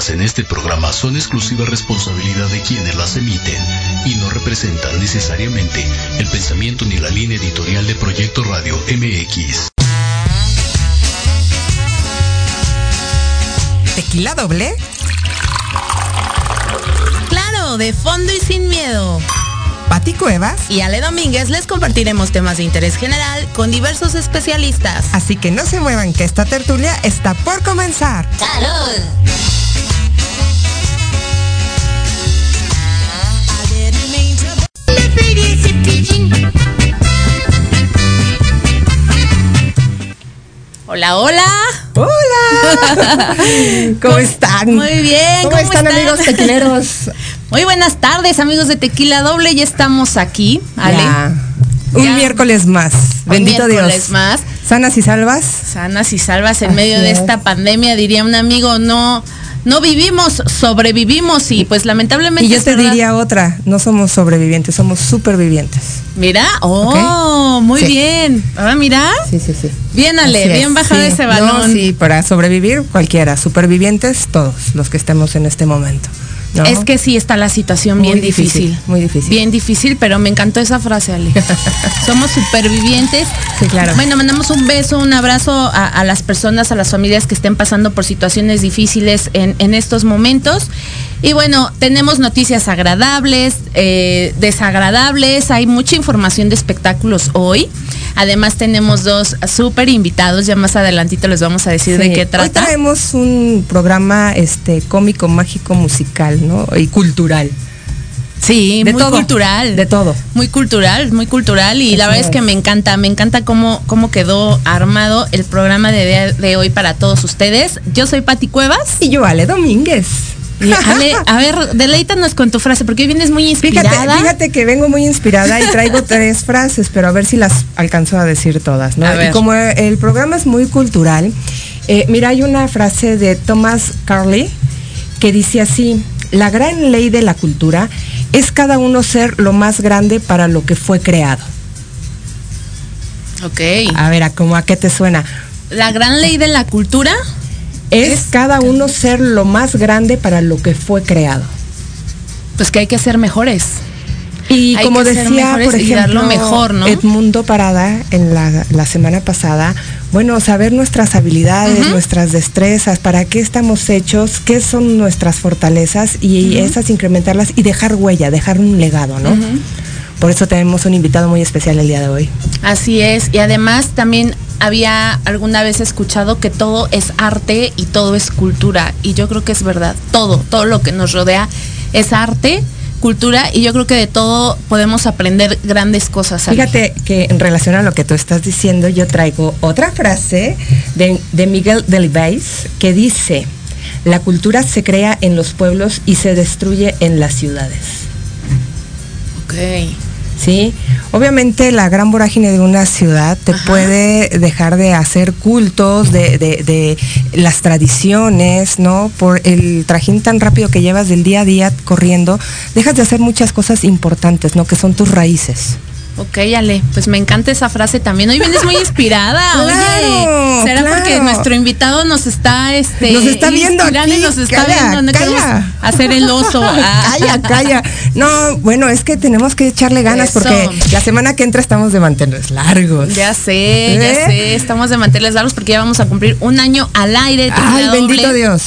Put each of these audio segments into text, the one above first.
vertidas en este programa son exclusiva responsabilidad de quienes las emiten y no representan necesariamente el pensamiento ni la línea editorial de Proyecto Radio MX. ¿Tequila doble? Claro, de fondo y sin miedo. ¿Pati Cuevas? Y Ale Domínguez les compartiremos temas de interés general con diversos especialistas. Así que no se muevan que esta tertulia está por comenzar. ¡Salud! Hola, hola. ¡Hola! ¿Cómo están? Muy bien. ¿Cómo, están, amigos tequileros? Muy buenas tardes, amigos de Tequila Doble. Ya estamos aquí, Ale. Ya. Un Ya. miércoles más. Un Bendito miércoles Dios. más. Sanas y salvas. Sanas y salvas en Así medio de es. esta pandemia, diría un amigo, no, no vivimos, sobrevivimos y pues lamentablemente. Y yo te verdad. diría otra, no somos sobrevivientes, somos supervivientes. Mira, oh, muy Sí. bien. Ah, mira. Sí, sí, sí. Bien, Ale, es. bien bajado Sí. ese No, balón. sí, para sobrevivir cualquiera, supervivientes todos los que estemos en este momento. ¿No? Es que sí está la situación Muy bien difícil, difícil, muy difícil. Bien difícil, pero me encantó esa frase, Ale. Somos supervivientes. Sí, claro. Bueno, mandamos un beso, un abrazo a, a las personas, a las familias que estén pasando por situaciones difíciles en, en estos momentos. Y bueno, tenemos noticias agradables, eh, desagradables, hay mucha información de espectáculos hoy. Además tenemos dos súper invitados, ya más adelantito les vamos a decir de qué Hoy trata. traemos un programa este cómico, mágico, musical, ¿no? Y cultural. Sí, De muy todo, cultural. de todo. Muy cultural, muy cultural. Y la verdad es que me encanta, me encanta cómo, cómo quedó armado el programa de, de, de hoy para todos ustedes. Yo soy Pati Cuevas. Y yo, Ale Domínguez. Ale, a ver, deleítanos con tu frase, porque hoy vienes muy inspirada. Fíjate, fíjate que vengo muy inspirada y traigo tres frases, pero a ver si las alcanzo a decir todas, ¿no? Y como el programa es muy cultural, eh, mira, hay una frase de Thomas Carlyle que dice así, la gran ley de la cultura es cada uno ser lo más grande para lo que fue creado. Ok. A ver, ¿a, cómo, ¿a qué te suena? La gran ley de la cultura. Es, cada uno ser lo más grande para lo que fue creado. Pues que hay que ser mejores. Y Hay como decía, por ejemplo, lo mejor, ¿no? Edmundo Parada en la, la semana pasada, bueno, saber nuestras habilidades, nuestras destrezas, para qué estamos hechos, qué son nuestras fortalezas y esas incrementarlas y dejar huella, dejar un legado, ¿no? Por eso tenemos un invitado muy especial el día de hoy. Así es. Y además también había alguna vez escuchado que todo es arte y todo es cultura. Y yo creo que es verdad. Todo, todo lo que nos rodea es arte, cultura y yo creo que de todo podemos aprender grandes cosas. Ale. Fíjate que en relación a lo que tú estás diciendo, yo traigo otra frase de, de Miguel Delibes que dice, la cultura se crea en los pueblos y se destruye en las ciudades. Ok. ¿Sí? Obviamente la gran vorágine de una ciudad te Ajá. puede dejar de hacer cultos, de, de, de, las tradiciones, ¿no? Por el trajín tan rápido que llevas del día a día corriendo, dejas de hacer muchas cosas importantes, ¿no? Que son tus raíces. Ok, Ale, pues me encanta esa frase también. Hoy vienes muy inspirada. claro, Oye, ¿será claro. porque nuestro invitado nos está este nos está viendo aquí, y nos está calla, viendo? No calla. queremos hacer el oso. Ah. Calla, calla. No, bueno, es que tenemos que echarle ganas Eso. porque la semana que entra estamos de mantenernos largos. Ya sé, ya ¿Eh? sé. Estamos de manteles largos porque ya vamos a cumplir un año al aire. Ay, doble. bendito Dios.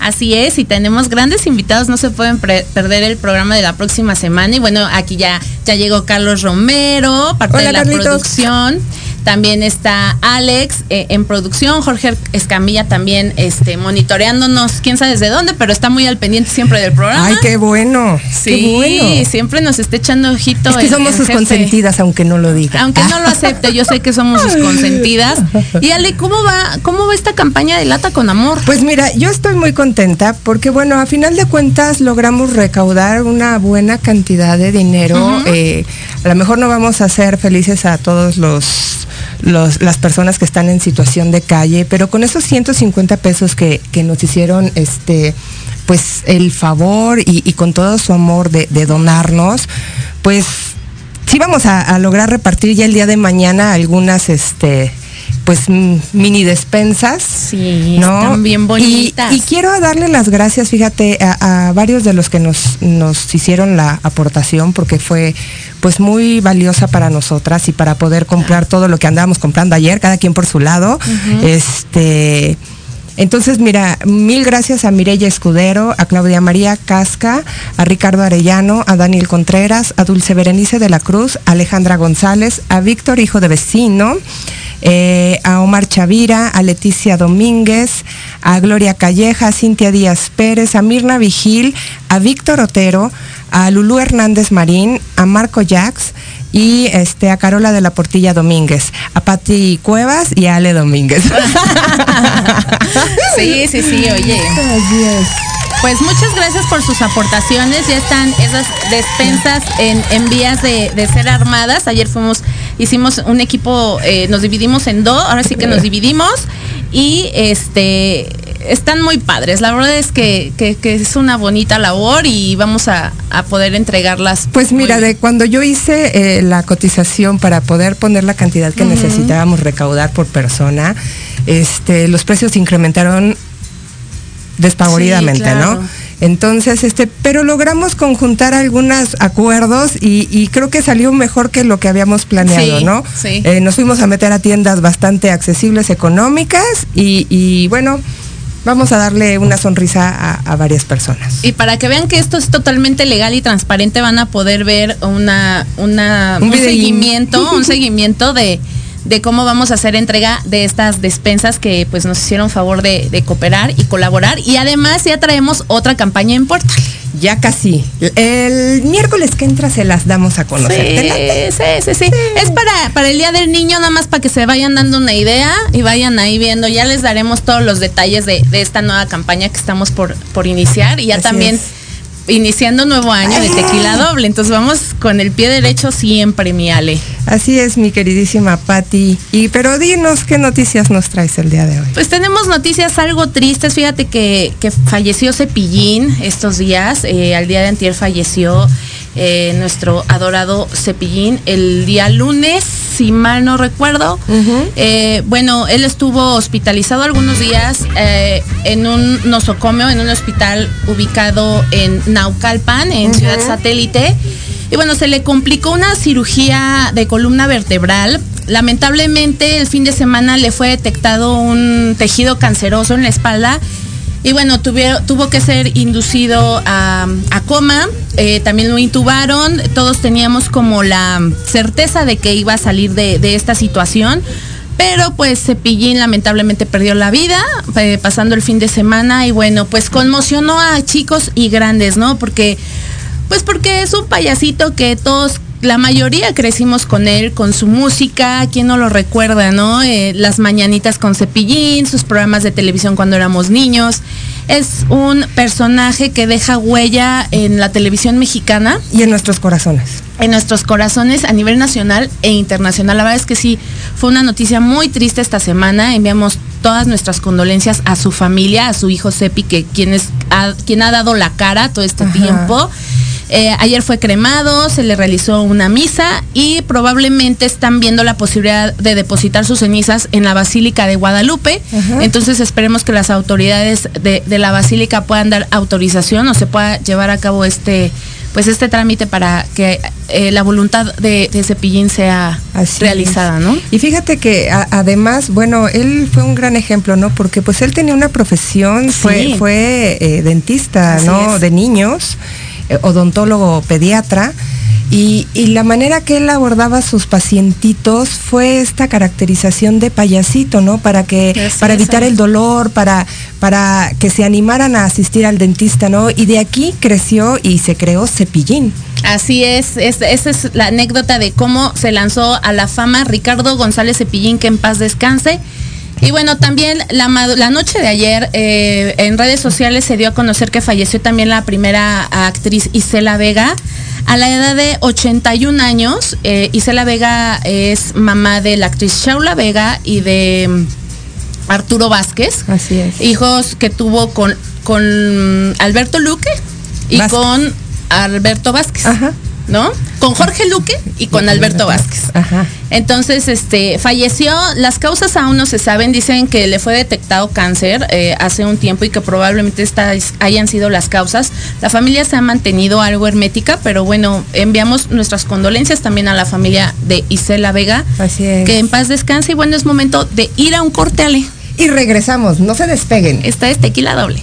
Así es, y tenemos grandes invitados, no se pueden perder el programa de la próxima semana. Y bueno, aquí ya, ya llegó Carlos Romero, parte Hola, de la Carlitos. producción. También está Alex eh, en producción, Jorge Escamilla también este, monitoreándonos, quién sabe desde dónde, pero está muy al pendiente siempre del programa. Ay, qué bueno. sí, qué bueno. siempre nos está echando ojito. Es que el- somos el sus jefe. consentidas, aunque no lo diga. Aunque no lo acepte, yo sé que somos sus consentidas. Y Ale, ¿cómo va, cómo va esta campaña de Lata con Amor? Pues mira, yo estoy muy contenta porque, bueno, a final de cuentas logramos recaudar una buena cantidad de dinero. Eh, a lo mejor no vamos a hacer felices a todos los, las personas que están en situación de calle, pero con esos 150 pesos que, nos hicieron, este, pues el favor y, con todo su amor de, de donarnos, pues sí vamos a, a lograr repartir ya el día de mañana algunas, este, pues mini despensas. Sí, ¿no? están bien bonitas. Y, quiero darle las gracias, fíjate, a, a varios de los que nos, nos hicieron la aportación, porque fue pues muy valiosa para nosotras y para poder comprar todo lo que andábamos comprando ayer, cada quien por su lado. Este. Entonces, mira, mil gracias a Mireya Escudero, a Claudia María Casca, a Ricardo Arellano, a Daniel Contreras, a Dulce Berenice de la Cruz, a Alejandra González, a Víctor, hijo de vecino, eh, a Omar Chavira, a Leticia Domínguez, a Gloria Calleja, a Cintia Díaz Pérez, a Mirna Vigil, a Víctor Otero, a Lulú Hernández Marín, a Marco Jax y este a Carola de la Portilla Domínguez, a Patti Cuevas y a Ale Domínguez. Sí, sí, sí, oye. Pues muchas gracias por sus aportaciones. Ya están esas despensas en, en vías de, de ser armadas. Ayer fuimos, hicimos un equipo, eh, nos dividimos en dos, ahora sí que nos dividimos. Y este están muy padres. La verdad es que, que- que es una bonita labor y vamos a, a poder entregarlas. Pues mira, bien. de cuando yo hice eh, la cotización para poder poner la cantidad que necesitábamos recaudar por persona, este, los precios incrementaron despavoridamente, Sí, claro. ¿no? Entonces, este, pero logramos conjuntar algunos acuerdos y, y creo que salió mejor que lo que habíamos planeado, Sí, ¿no? sí. Eh, nos fuimos a meter a tiendas bastante accesibles, económicas y, y bueno, vamos a darle una sonrisa a, a varias personas. Y para que vean que esto es totalmente legal y transparente, van a poder ver una, una Un seguimiento, un seguimiento de, de cómo vamos a hacer entrega de estas despensas que pues nos hicieron favor de, de cooperar y colaborar. Y además ya traemos otra campaña en puerta. Ya casi. El miércoles que entra se las damos a conocer. Sí, sí, sí, Es para, para el Día del Niño, nada más para que se vayan dando una idea y vayan ahí viendo. Ya les daremos todos los detalles de, de esta nueva campaña que estamos por, por iniciar y ya Así también es. Iniciando nuevo año de tequila doble. Entonces vamos con el pie derecho siempre, mi Ale. Así es, mi queridísima Patti. Y pero dinos qué noticias nos traes el día de hoy. Pues tenemos noticias algo tristes. Fíjate que, que falleció Cepillín estos días. Eh, al día de antier falleció eh, nuestro adorado Cepillín el día lunes, si mal no recuerdo. Eh, bueno, él estuvo hospitalizado algunos días eh, en un nosocomio, en un hospital ubicado en Naucalpan, en. Ciudad Satélite. Y bueno, se le complicó una cirugía de columna vertebral. Lamentablemente el fin de semana le fue detectado un tejido canceroso en la espalda. Y bueno, tuvo que ser inducido a, a coma, eh, también lo intubaron, todos teníamos como la certeza de que iba a salir de, de esta situación, pero pues Cepillín lamentablemente perdió la vida eh, pasando el fin de semana y bueno, pues conmocionó a chicos y grandes, ¿no? Porque Pues porque es un payasito que todos la mayoría crecimos con él, con su música, ¿quién no lo recuerda, no? Eh, las mañanitas con Cepillín, sus programas de televisión cuando éramos niños. Es un personaje que deja huella en la televisión mexicana. Y en nuestros corazones. En nuestros corazones a nivel nacional e internacional. La verdad es que sí, fue una noticia muy triste esta semana. Enviamos todas nuestras condolencias a su familia, a su hijo Cepi, que quien, es, quien ha dado la cara todo este tiempo. Eh, ayer fue cremado, se le realizó una misa y probablemente están viendo la posibilidad de depositar sus cenizas en la Basílica de Guadalupe. Entonces esperemos que las autoridades de, la Basílica puedan dar autorización o se pueda llevar a cabo este pues este trámite para que eh, la voluntad de, Cepillín sea realizada, ¿no? Y fíjate que además, bueno, él fue un gran ejemplo, ¿no? Porque pues él tenía una profesión, fue, fue eh, dentista, ¿no? De niños. Eh, odontólogo pediatra. Y, la manera que él abordaba sus pacientitos fue esta caracterización de payasito, ¿no? Para que, para evitar el dolor, para, para que se animaran a asistir al dentista, ¿no? Y de aquí creció y se creó Cepillín. Así es, esa es la anécdota de cómo se lanzó a la fama Ricardo González Cepillín, que en paz descanse. Y bueno, también la, la noche de ayer eh, en redes sociales se dio a conocer que falleció también la primera actriz Isela Vega. A la edad de 81 años, eh, Isela Vega es mamá de la actriz Shaula Vega y de mm, Arturo Vázquez. Así es. Hijos que tuvo con, con Alberto Luque y con Alberto Vázquez. Ajá. ¿No? Con Jorge Luque y con Alberto Vázquez. Entonces, este, falleció. Las causas aún no se saben. Dicen que le fue detectado cáncer eh, hace un tiempo y que probablemente estas hayan sido las causas. La familia se ha mantenido algo hermética, pero bueno, enviamos nuestras condolencias también a la familia de Isela Vega. Así es. Que en paz descanse y bueno, es momento de ir a un corte, Ale. Y regresamos, no se despeguen. Esta es tequila doble.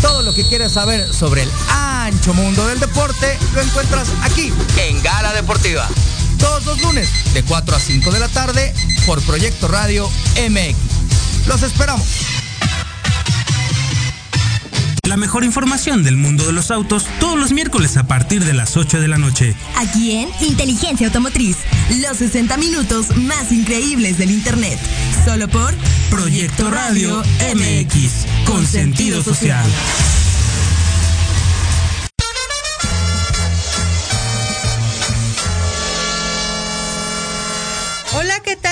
Todo lo que quieres saber sobre el ancho mundo del deporte lo encuentras aquí en Gala Deportiva. Todos los lunes de 4 a 5 de la tarde por Proyecto Radio MX. Los esperamos. Mejor información del mundo de los autos todos los miércoles a partir de las 8 de la noche. Aquí en Inteligencia Automotriz, los 60 minutos más increíbles del Internet. Solo por Proyecto Radio MX, con sentido social.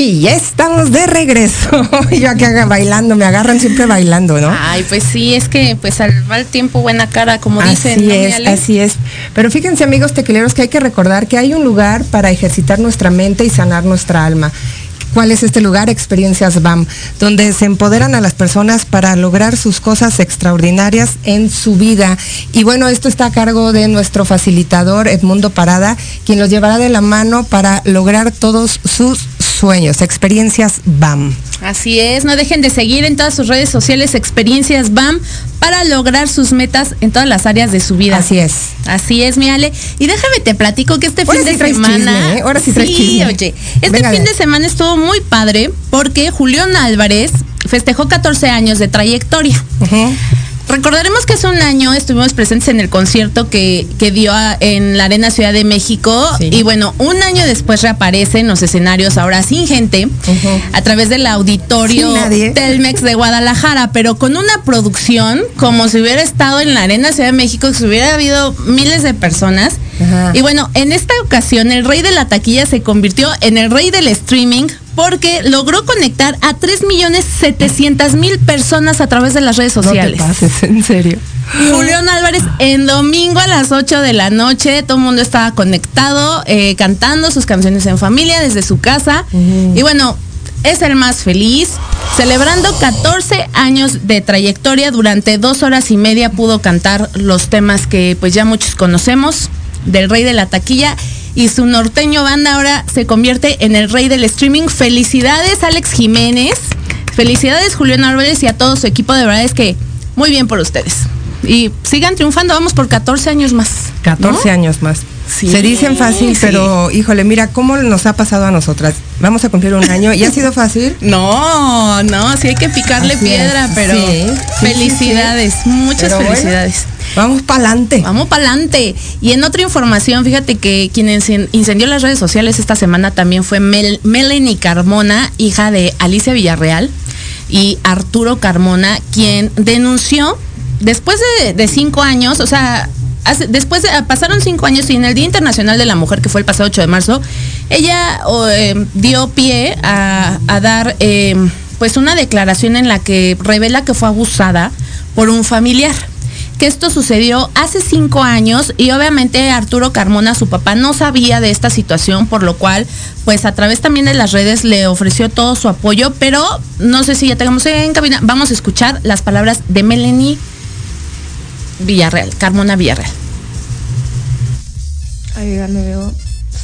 Y ya estamos de regreso. Yo aquí bailando, me agarran siempre bailando, ¿no? Ay, pues sí, es que pues al mal tiempo buena cara, como dicen. Así es, así es. Pero fíjense amigos tequileros que hay que recordar que hay un lugar para ejercitar nuestra mente y sanar nuestra alma. ¿Cuál es este lugar? Experiencias BAM, donde se empoderan a las personas para lograr sus cosas extraordinarias en su vida. Y bueno, esto está a cargo de nuestro facilitador Edmundo Parada, quien los llevará de la mano para lograr todos sus sueños, experiencias BAM. Así es, no dejen de seguir en todas sus redes sociales experiencias BAM para lograr sus metas en todas las áreas de su vida. Así es. Así es, mi Ale. Y déjame te platico que este fin de semana. ¿eh? Ahora sí, sí oye. Este fin de semana estuvo muy padre porque Julián Álvarez festejó 14 años de trayectoria. Recordaremos que hace un año estuvimos presentes en el concierto que, dio en la Arena Ciudad de México. Y bueno, un año después reaparece en los escenarios ahora sin gente a través del auditorio Telmex de Guadalajara, pero con una producción como si hubiera estado en la Arena Ciudad de México, si hubiera habido miles de personas. Y bueno, en esta ocasión el rey de la taquilla se convirtió en el rey del streaming porque logró conectar a 3.700.000 personas a través de las redes sociales. No te pases, en serio. Julián Álvarez en domingo a las 8 de la noche, todo el mundo estaba conectado, eh, cantando sus canciones en familia desde su casa. Y bueno, es el más feliz. Celebrando 14 años de trayectoria, durante dos horas y media pudo cantar los temas que pues ya muchos conocemos del rey de la taquilla y su norteño banda ahora se convierte en el rey del streaming. Felicidades Alex Jiménez, felicidades Julián Álvarez y a todo su equipo, de verdad es que muy bien por ustedes. Y sigan triunfando, vamos por 14 años más. 14 años más. Se dicen fácil, pero híjole, mira cómo nos ha pasado a nosotras. Vamos a cumplir un año. ¿Y ha sido fácil? No, no, sí hay que picarle piedra, pero felicidades, muchas felicidades. Vamos para adelante. Vamos para adelante. Y en otra información, fíjate que quien incendió las redes sociales esta semana también fue Melanie Carmona, hija de Alicia Villarreal y Arturo Carmona, quien denunció después de, cinco años, o sea, después de, pasaron cinco años y en el Día Internacional de la Mujer, que fue el pasado 8 de marzo, ella eh, dio pie a, dar eh, pues una declaración en la que revela que fue abusada por un familiar que esto sucedió hace cinco años y obviamente Arturo Carmona, su papá, no sabía de esta situación, por lo cual, pues a través también de las redes le ofreció todo su apoyo, pero no sé si ya tengamos en cabina, vamos a escuchar las palabras de Melanie Villarreal, Carmona Villarreal. Ay, me veo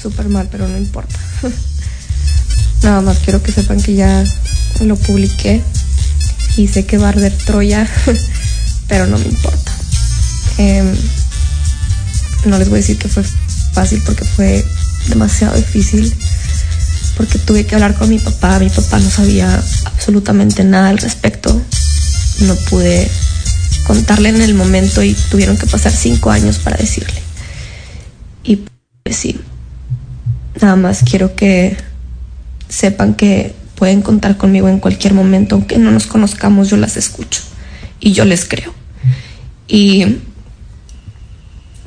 súper mal, pero no importa. Nada más quiero que sepan que ya lo publiqué y sé que va a arder Troya, pero no me importa. Em, no les voy a decir que fue fácil porque fue demasiado difícil, porque tuve que hablar con mi papá, mi papá no sabía absolutamente nada al respecto, no pude contarle en el momento y tuvieron que pasar cinco años para decirle. Y pues sí, nada más quiero que sepan que pueden contar conmigo en cualquier momento, aunque no nos conozcamos, yo las escucho y yo les creo. Y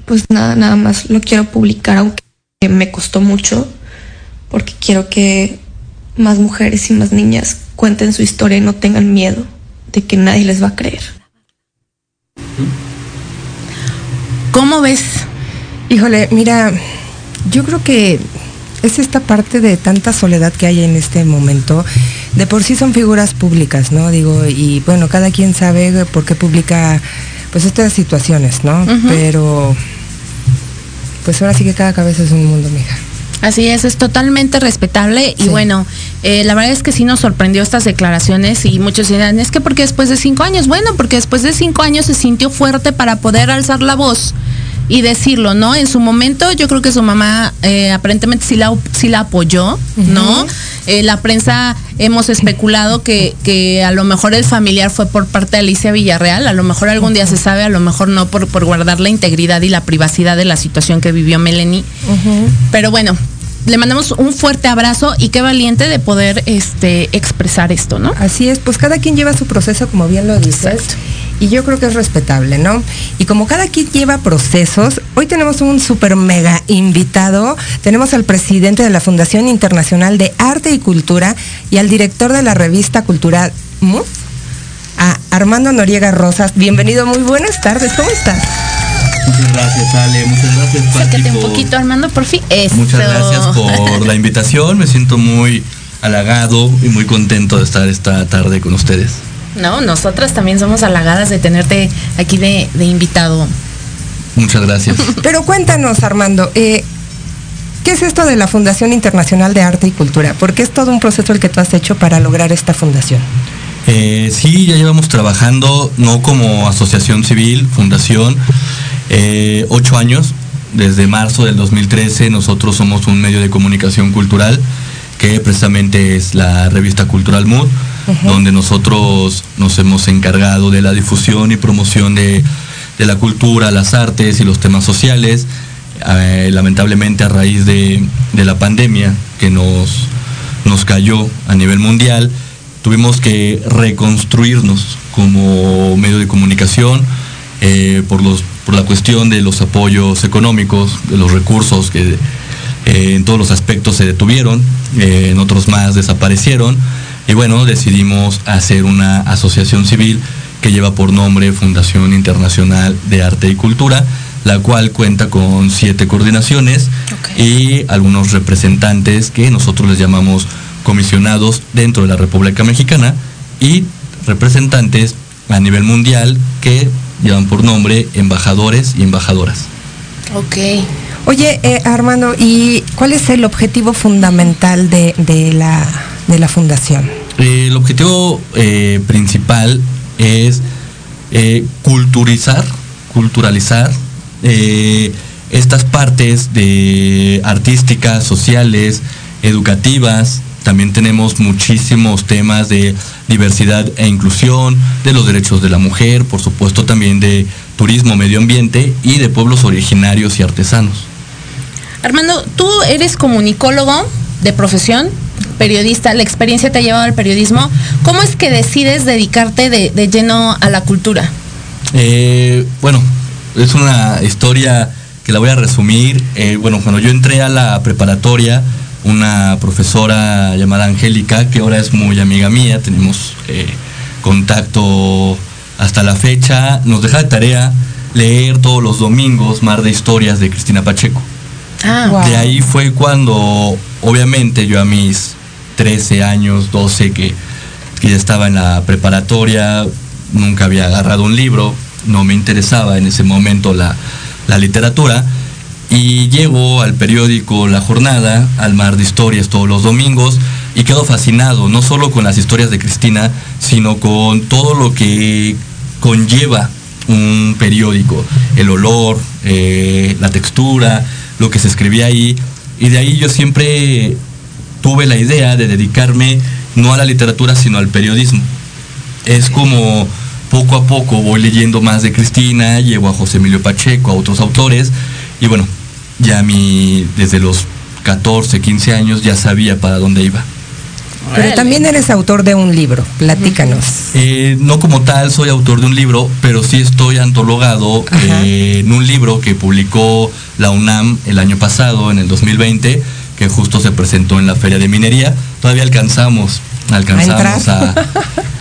pues nada, nada más lo quiero publicar, aunque me costó mucho, porque quiero que más mujeres y más niñas cuenten su historia y no tengan miedo de que nadie les va a creer. ¿Cómo ves? Híjole, mira, yo creo que es esta parte de tanta soledad que hay en este momento. De por sí son figuras públicas, ¿no? Digo, y bueno, cada quien sabe por qué publica pues estas situaciones, ¿no? Pero pues ahora sí que cada cabeza es un mundo, mija. Así es, es totalmente respetable y bueno, eh, la verdad es que sí nos sorprendió estas declaraciones y muchos dirán, es que porque después de cinco años, bueno, porque después de cinco años se sintió fuerte para poder alzar la voz y decirlo, ¿no? En su momento yo creo que su mamá eh, aparentemente sí la, sí la apoyó, ¿no? Eh, la prensa hemos especulado que, que, a lo mejor el familiar fue por parte de Alicia Villarreal, a lo mejor algún día se sabe, a lo mejor no por, por guardar la integridad y la privacidad de la situación que vivió Melanie. Pero bueno, le mandamos un fuerte abrazo y qué valiente de poder este, expresar esto, ¿no? Así es, pues cada quien lleva su proceso, como bien lo dices. Y yo creo que es respetable, ¿no? Y como cada quien lleva procesos, hoy tenemos un super mega invitado. Tenemos al presidente de la Fundación Internacional de Arte y Cultura y al director de la revista cultural MUF, a Armando Noriega Rosas. Bienvenido, muy buenas tardes, ¿cómo estás? Muchas gracias, Ale. Muchas gracias, Pati, un poquito, Armando, por fin. Muchas gracias por la invitación. Me siento muy halagado y muy contento de estar esta tarde con ustedes. No, nosotras también somos halagadas de tenerte aquí de, de invitado. Muchas gracias. Pero cuéntanos, Armando, eh, ¿qué es esto de la Fundación Internacional de Arte y Cultura? Porque es todo un proceso el que tú has hecho para lograr esta fundación. Eh, sí, ya llevamos trabajando, no como asociación civil, fundación, eh, ocho años. Desde marzo del 2013 nosotros somos un medio de comunicación cultural que precisamente es la revista Cultural Mood, donde nosotros nos hemos encargado de la difusión y promoción de, de la cultura, las artes y los temas sociales. Eh, lamentablemente a raíz de, de la pandemia que nos, nos cayó a nivel mundial, tuvimos que reconstruirnos como medio de comunicación eh, por, los, por la cuestión de los apoyos económicos, de los recursos que eh, en todos los aspectos se detuvieron, en otros más desaparecieron. Y bueno, decidimos hacer una asociación civil que lleva por nombre Fundación Internacional de Arte y Cultura, la cual cuenta con siete coordinaciones y algunos representantes que nosotros les llamamos comisionados dentro de la República Mexicana y representantes a nivel mundial que llevan por nombre embajadores y embajadoras. Ok. Oye, eh, Armando, ¿y cuál es el objetivo fundamental de, de la, de la fundación? Eh, el objetivo eh, principal es eh, culturizar, culturalizar eh, estas partes de artísticas, sociales, educativas. También tenemos muchísimos temas de diversidad e inclusión, de los derechos de la mujer, por supuesto también de turismo, medio ambiente y de pueblos originarios y artesanos. Armando, tú eres comunicólogo de profesión, periodista, la experiencia te ha llevado al periodismo. ¿Cómo es que decides dedicarte de, de lleno a la cultura? Eh, bueno, es una historia que la voy a resumir. Eh, bueno, cuando yo entré a la preparatoria, una profesora llamada Angélica, que ahora es muy amiga mía, tenemos eh, contacto hasta la fecha, nos deja de tarea leer todos los domingos Mar de Historias de Cristina Pacheco. Ah, De ahí fue cuando, obviamente, yo a mis 13 años, 12, que, que ya estaba en la preparatoria, nunca había agarrado un libro, no me interesaba en ese momento la, la literatura. Y llego al periódico La Jornada, al mar de historias todos los domingos, y quedo fascinado, no solo con las historias de Cristina, sino con todo lo que conlleva un periódico, el olor, eh, la textura, lo que se escribía ahí. Y de ahí yo siempre tuve la idea de dedicarme no a la literatura, sino al periodismo. Es como poco a poco voy leyendo más de Cristina, llego a José Emilio Pacheco, a otros autores, y bueno, ya a mí desde los 14, 15 años ya sabía para dónde iba. Pero también eres autor de un libro, platícanos. Eh, no como tal soy autor de un libro, pero sí estoy antologado eh, en un libro que publicó la UNAM el año pasado, en el 2020, que justo se presentó en la Feria de Minería. Todavía alcanzamos, alcanzamos a,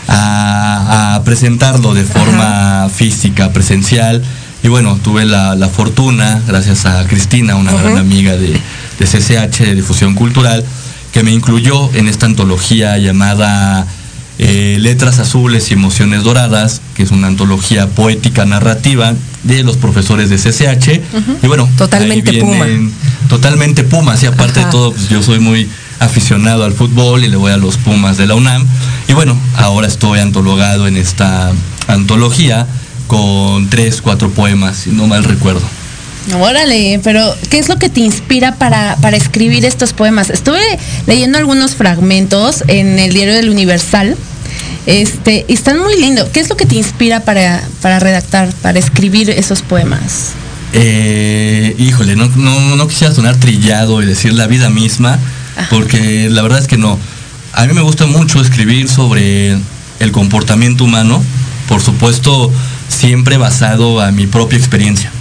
a- a presentarlo de forma física, presencial. Y bueno, tuve la, la fortuna, gracias a Cristina, una gran amiga de, de CCH, de Difusión Cultural, que me incluyó en esta antología llamada eh, Letras Azules y Emociones Doradas, que es una antología poética narrativa de los profesores de CCH. Y bueno, Totalmente ahí Puma. Totalmente Pumas, y aparte Ajá. de todo, pues yo soy muy aficionado al fútbol y le voy a los Pumas de la UNAM. Y bueno, ahora estoy antologado en esta antología con tres, cuatro poemas, si no mal recuerdo. Órale, pero ¿qué es lo que te inspira para, para escribir estos poemas? Estuve leyendo algunos fragmentos en el diario del Universal. Este, y están muy lindos. ¿Qué es lo que te inspira para, para redactar, para escribir esos poemas? Eh, híjole, no, no, no quisiera sonar trillado y decir la vida misma, porque la verdad es que no. A mí me gusta mucho escribir sobre el comportamiento humano por supuesto, siempre basado a mi propia experiencia.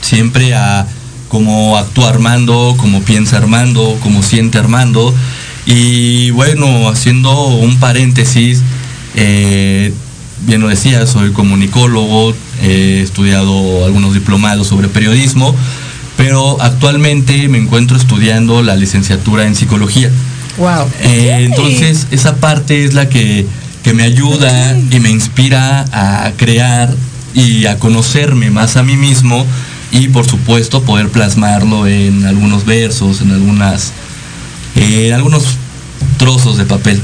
Siempre a cómo actúa Armando, cómo piensa Armando, cómo siente Armando. Y bueno, haciendo un paréntesis, eh, bien lo decía, soy comunicólogo, he estudiado algunos diplomados sobre periodismo, pero actualmente me encuentro estudiando la licenciatura en psicología. Wow. Eh, entonces, esa parte es la que, que me ayuda y me inspira a crear y a conocerme más a mí mismo y por supuesto poder plasmarlo en algunos versos, en algunas, en algunos trozos de papel.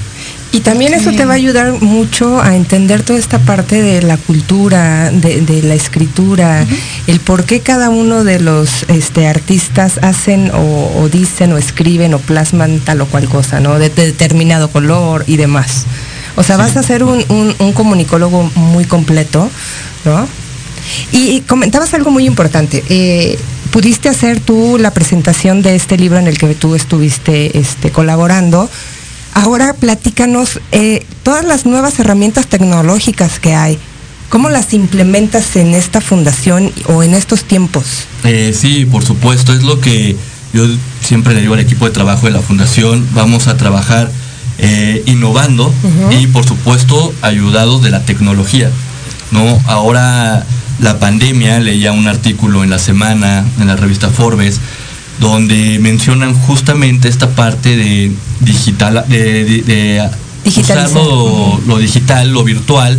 Y también eso te va a ayudar mucho a entender toda esta parte de la cultura, de, de la escritura, el por qué cada uno de los este, artistas hacen o, o dicen o escriben o plasman tal o cual cosa, ¿no? De, de determinado color y demás. O sea, vas a ser un, un- un comunicólogo muy completo, ¿no? Y comentabas algo muy importante. eh, pudiste hacer tú la presentación de este libro en el que tú estuviste este, colaborando. Ahora platícanos eh, todas las nuevas herramientas tecnológicas que hay. ¿Cómo las implementas en esta fundación o en estos tiempos? Eh, sí, por supuesto, es lo que yo siempre le digo al equipo de trabajo de la fundación, vamos a trabajar eh, innovando y por supuesto ayudados de la tecnología. ¿no? Ahora la pandemia, leía un artículo en la semana, en la revista Forbes, donde mencionan justamente esta parte de digital, de, de- de usar lo, lo digital, lo virtual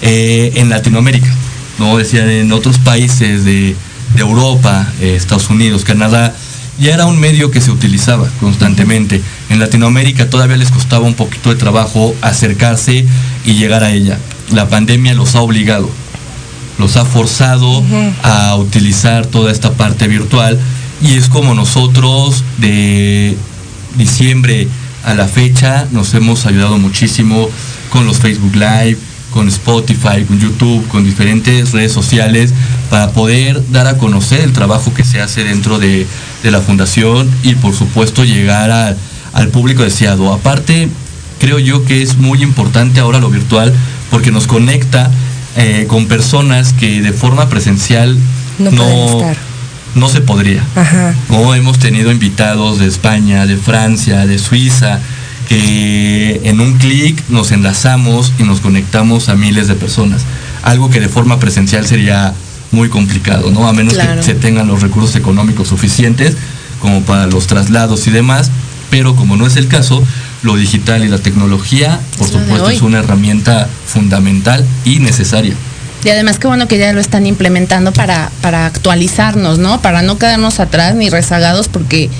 eh, en Latinoamérica. ¿no? Decían en otros países de, de Europa, eh, Estados Unidos, Canadá, ya era un medio que se utilizaba constantemente. En Latinoamérica todavía les costaba un poquito de trabajo acercarse y llegar a ella. La pandemia los ha obligado, los ha forzado a utilizar toda esta parte virtual y es como nosotros de diciembre a la fecha nos hemos ayudado muchísimo con los Facebook Live, con Spotify, con YouTube, con diferentes redes sociales para poder dar a conocer el trabajo que se hace dentro de, de la fundación y por supuesto llegar a- al público deseado. Aparte, creo yo que es muy importante ahora lo virtual porque nos conecta eh, con personas que de forma presencial No estar. no se podría. Ajá. ¿no? Hemos tenido invitados de España, de Francia, de Suiza, que en un clic nos enlazamos y nos conectamos a miles de personas. Algo que de forma presencial sería muy complicado, ¿no? A menos Claro. que se tengan los recursos económicos suficientes como para los traslados y demás, pero como no es el caso, lo digital y la tecnología, por Es supuesto, es una herramienta fundamental y necesaria. Y además qué bueno que ya lo están implementando para, para actualizarnos, ¿no? Para no quedarnos atrás ni rezagados porque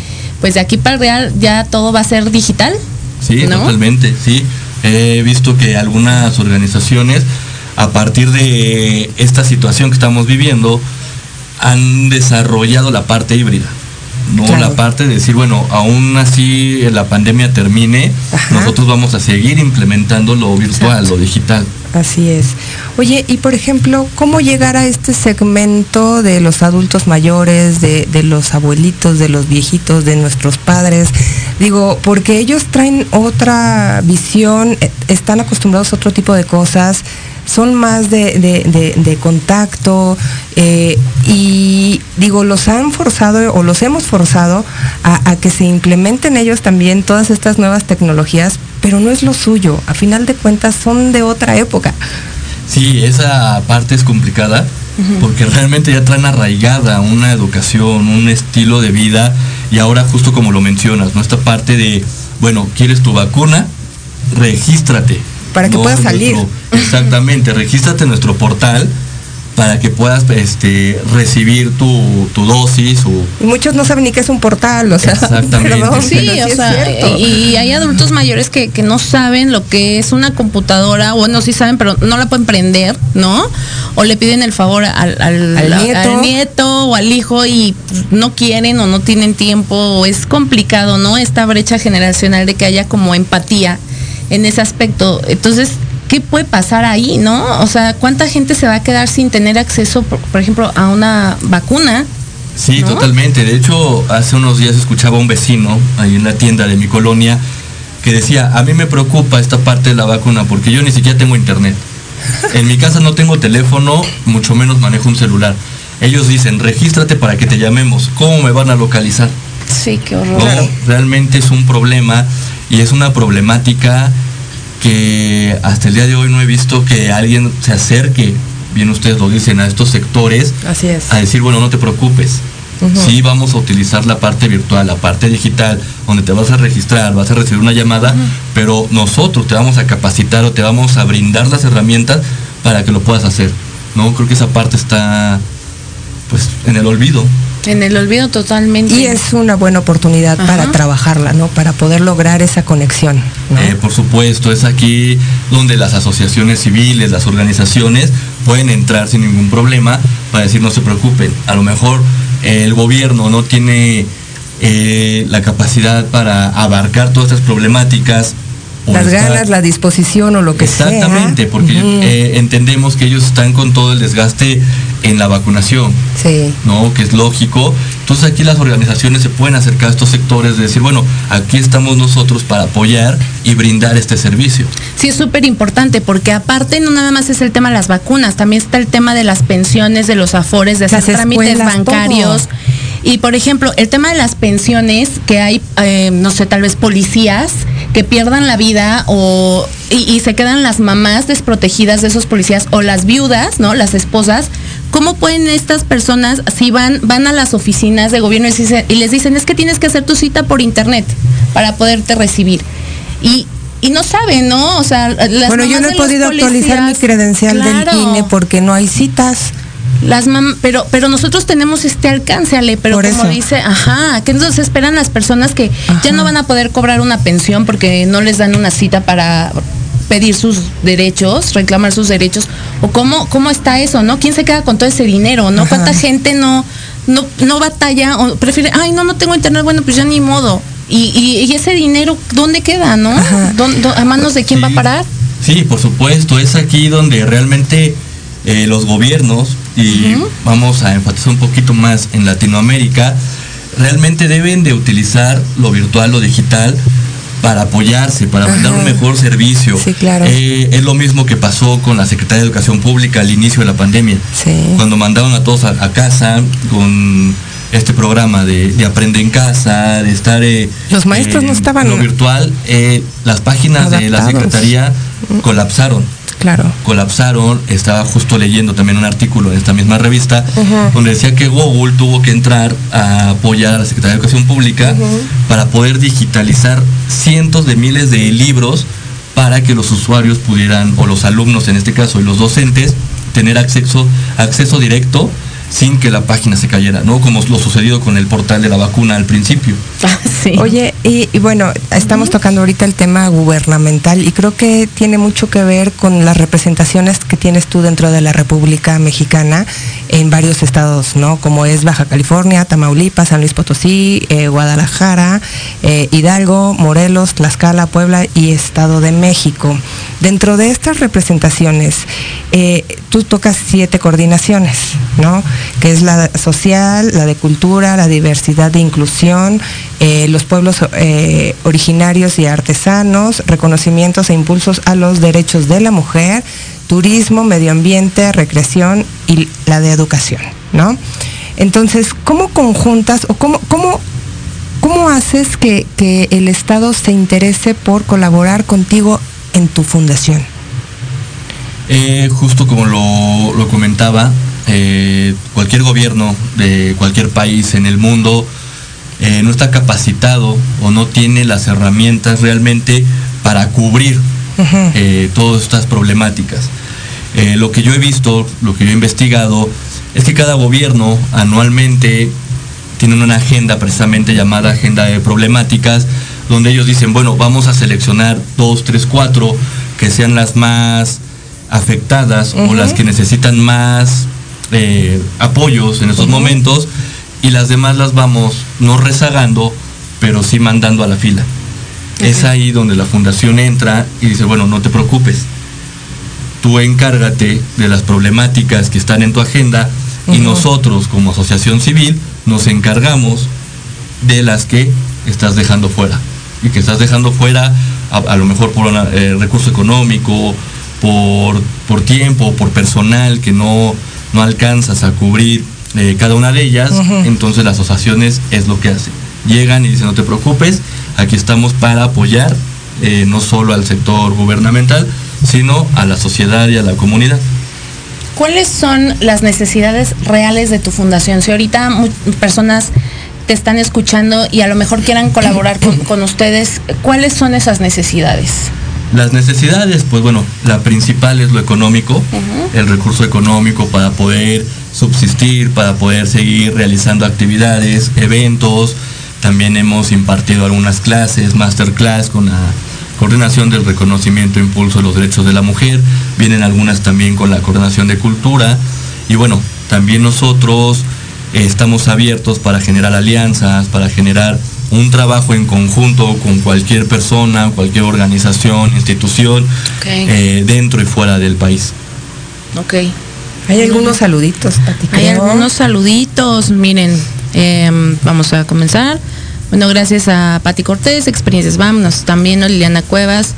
pues de aquí para el real ya todo va a ser digital. Sí, ¿No? totalmente, sí. He visto que algunas organizaciones, a partir de esta situación que estamos viviendo, han desarrollado la parte híbrida. No Claro. la parte de decir, bueno, aún así la pandemia termine, nosotros vamos a seguir implementando lo virtual, lo digital. Así es. Oye, y por ejemplo, ¿cómo llegar a este segmento de los adultos mayores, de, de los abuelitos, de los viejitos, de nuestros padres? Digo, porque ellos traen otra visión, eh, están acostumbrados a otro tipo de cosas, son más de, de- de- de contacto eh, y digo, los han forzado o los hemos forzado a, a que se implementen ellos también todas estas nuevas tecnologías, pero no es lo suyo. A final de cuentas son de otra época. Sí, esa parte es complicada porque realmente ya traen arraigada una educación, un estilo de vida y ahora justo como lo mencionas, ¿no? Esta parte de, bueno, ¿quieres tu vacuna? Regístrate. Para que ¿no? puedas salir. nuestro- exactamente, regístrate en nuestro portal para que puedas este, recibir tu, tu dosis o Y muchos no saben ni qué es un portal, o sea. Exactamente. perdón, Sí, pero o es sea, cierto. y, hay adultos mayores que, que no saben lo que es una computadora, bueno, sí saben, pero no la pueden prender, ¿no? O le piden el favor al, al- Al a- nieto. al nieto o al hijo y no quieren o no tienen tiempo, o es complicado, ¿no? Esta brecha generacional de que haya como empatía en ese aspecto. Entonces, ¿qué puede pasar ahí, no? O sea, ¿cuánta gente se va a quedar sin tener acceso, por, por ejemplo, a una vacuna? Sí, ¿no? totalmente. De hecho, hace unos días escuchaba a un vecino ahí en la tienda de mi colonia que decía, a mí me preocupa esta parte de la vacuna porque yo ni siquiera tengo internet. En mi casa no tengo teléfono, mucho menos manejo un celular. Ellos dicen, regístrate para que te llamemos. ¿Cómo me van a localizar? Sí, qué horror. No, realmente es un problema y es una problemática que hasta el día de hoy no he visto que alguien se acerque, bien ustedes lo dicen, a estos sectores Así es. a decir, bueno, no te preocupes. Sí, vamos a utilizar la parte virtual, la parte digital, donde te vas a registrar, vas a recibir una llamada, pero nosotros te vamos a capacitar o te vamos a brindar las herramientas para que lo puedas hacer. No, creo que esa parte está pues en el olvido. En el olvido totalmente. Y es una buena oportunidad para trabajarla, ¿no? Para poder lograr esa conexión. ¿no? Eh, por supuesto, es aquí donde las asociaciones civiles, las organizaciones pueden entrar sin ningún problema para decir no se preocupen. A lo mejor eh, el gobierno no tiene eh, la capacidad para abarcar todas estas problemáticas. Las estar- ganas, la disposición o lo que sea. Exactamente, porque eh, entendemos que ellos están con todo el desgaste en la vacunación. Sí. ¿no? Que es lógico. Entonces aquí las organizaciones se pueden acercar a estos sectores de decir, bueno, aquí estamos nosotros para apoyar y brindar este servicio. Sí, es súper importante porque aparte no nada más es el tema de las vacunas, también está el tema de las pensiones, de los afores, de hacer trámites bancarios. todo. Y por ejemplo, el tema de las pensiones, que hay, eh, no sé, tal vez policías que pierdan la vida o y, y se quedan las mamás desprotegidas de esos policías o las viudas, ¿no? Las esposas. ¿Cómo pueden estas personas, si van, van a las oficinas de gobierno y les dicen, y les dicen, es que tienes que hacer tu cita por internet para poderte recibir? Y, y no saben, ¿no? O sea, las bueno, yo no he podido actualizar mi credencial claro. del INE porque no hay citas. Las mam pero pero nosotros tenemos este alcance, Ale, pero Por como eso. dice, ajá, que entonces esperan las personas que ya no van a poder cobrar una pensión porque no les dan una cita para pedir sus derechos, reclamar sus derechos, o cómo, cómo está eso, ¿no? ¿Quién se queda con todo ese dinero, no? Ajá. ¿Cuánta gente no, no, no batalla o prefiere, ay, no, no tengo internet, bueno, pues ya ni modo. Y, y, y ese dinero, ¿dónde queda, no? Ajá. ¿Dó- dó- ¿A manos de quién va a parar? Sí, por supuesto, es aquí donde realmente eh, los gobiernos, y vamos a enfatizar un poquito más en Latinoamérica, realmente deben de utilizar lo virtual, lo digital, para apoyarse, para Ajá. brindar un mejor servicio. Sí, claro. Eh, es lo mismo que pasó con la Secretaría de Educación Pública al inicio de la pandemia. Sí. Cuando mandaron a todos a, a casa con este programa de, de aprende en casa, de estar... eh, Los maestros eh, no estaban Lo virtual, eh, las páginas de la. Secretaría colapsaron Claro. colapsaron. Estaba justo leyendo también un artículo en esta misma revista donde decía que Google tuvo que entrar a apoyar a la Secretaría de Educación Pública para poder digitalizar cientos de miles de libros para que los usuarios pudieran, o los alumnos en este caso, y los docentes, tener acceso, acceso directo sin que la página se cayera, ¿no? Como lo sucedido con el portal de la vacuna al principio. sí. Oye, y, y bueno, estamos tocando ahorita el tema gubernamental y creo que tiene mucho que ver con las representaciones que tienes tú dentro de la República Mexicana en varios estados, ¿no? Como es Baja California, Tamaulipas, San Luis Potosí, eh, Guadalajara, eh, Hidalgo, Morelos, Tlaxcala, Puebla y Estado de México. Dentro de estas representaciones, eh, tú tocas siete coordinaciones, ¿no? Que es la social, la de cultura, la diversidad de inclusión, eh, los pueblos eh, originarios y artesanos, reconocimientos e impulsos a los derechos de la mujer, turismo, medio ambiente, recreación y la de educación, ¿no? Entonces, ¿cómo conjuntas o cómo, cómo, cómo haces que, que el Estado se interese por colaborar contigo en tu fundación? Eh, justo como lo, lo comentaba, eh, cualquier gobierno de cualquier país en el mundo eh, no está capacitado o no tiene las herramientas realmente para cubrir eh, todas estas problemáticas. Lo que yo he visto, lo que yo he investigado, es que cada gobierno anualmente tiene una agenda precisamente llamada agenda de problemáticas, donde ellos dicen, bueno, vamos a seleccionar dos, tres, cuatro que sean las más afectadas o las que necesitan más eh, apoyos en estos momentos y las demás las vamos no rezagando, pero sí mandando a la fila. Es ahí donde la fundación entra y dice, bueno, no te preocupes, tú encárgate de las problemáticas que están en tu agenda y nosotros como asociación civil nos encargamos de las que estás dejando fuera y que estás dejando fuera a, a lo mejor por un recurso económico por, por tiempo, por personal que no, no alcanzas a cubrir eh, cada una de ellas, entonces las asociaciones es lo que hacen. Llegan y dicen, no te preocupes, aquí estamos para apoyar eh, no solo al sector gubernamental, sino a la sociedad y a la comunidad. ¿Cuáles son las necesidades reales de tu fundación? Si ahorita personas te están escuchando y a lo mejor quieran colaborar con, ustedes, ¿cuáles son esas necesidades? Las necesidades, pues bueno, la principal es lo económico, el recurso económico para poder subsistir, para poder seguir realizando actividades, eventos. También hemos impartido algunas clases, masterclass con la coordinación del reconocimiento e impulso de los derechos de la mujer. Vienen algunas también con la coordinación de cultura. Y bueno, también nosotros estamos abiertos para generar alianzas, para generar un trabajo en conjunto con cualquier persona, cualquier organización, institución, eh, dentro y fuera del país. Ok. Hay algunos saluditos, Hay algunos saluditos, miren, em, vamos a comenzar. Bueno, gracias a Pati Cortés, Experiencias Vámonos, también a Liliana Cuevas,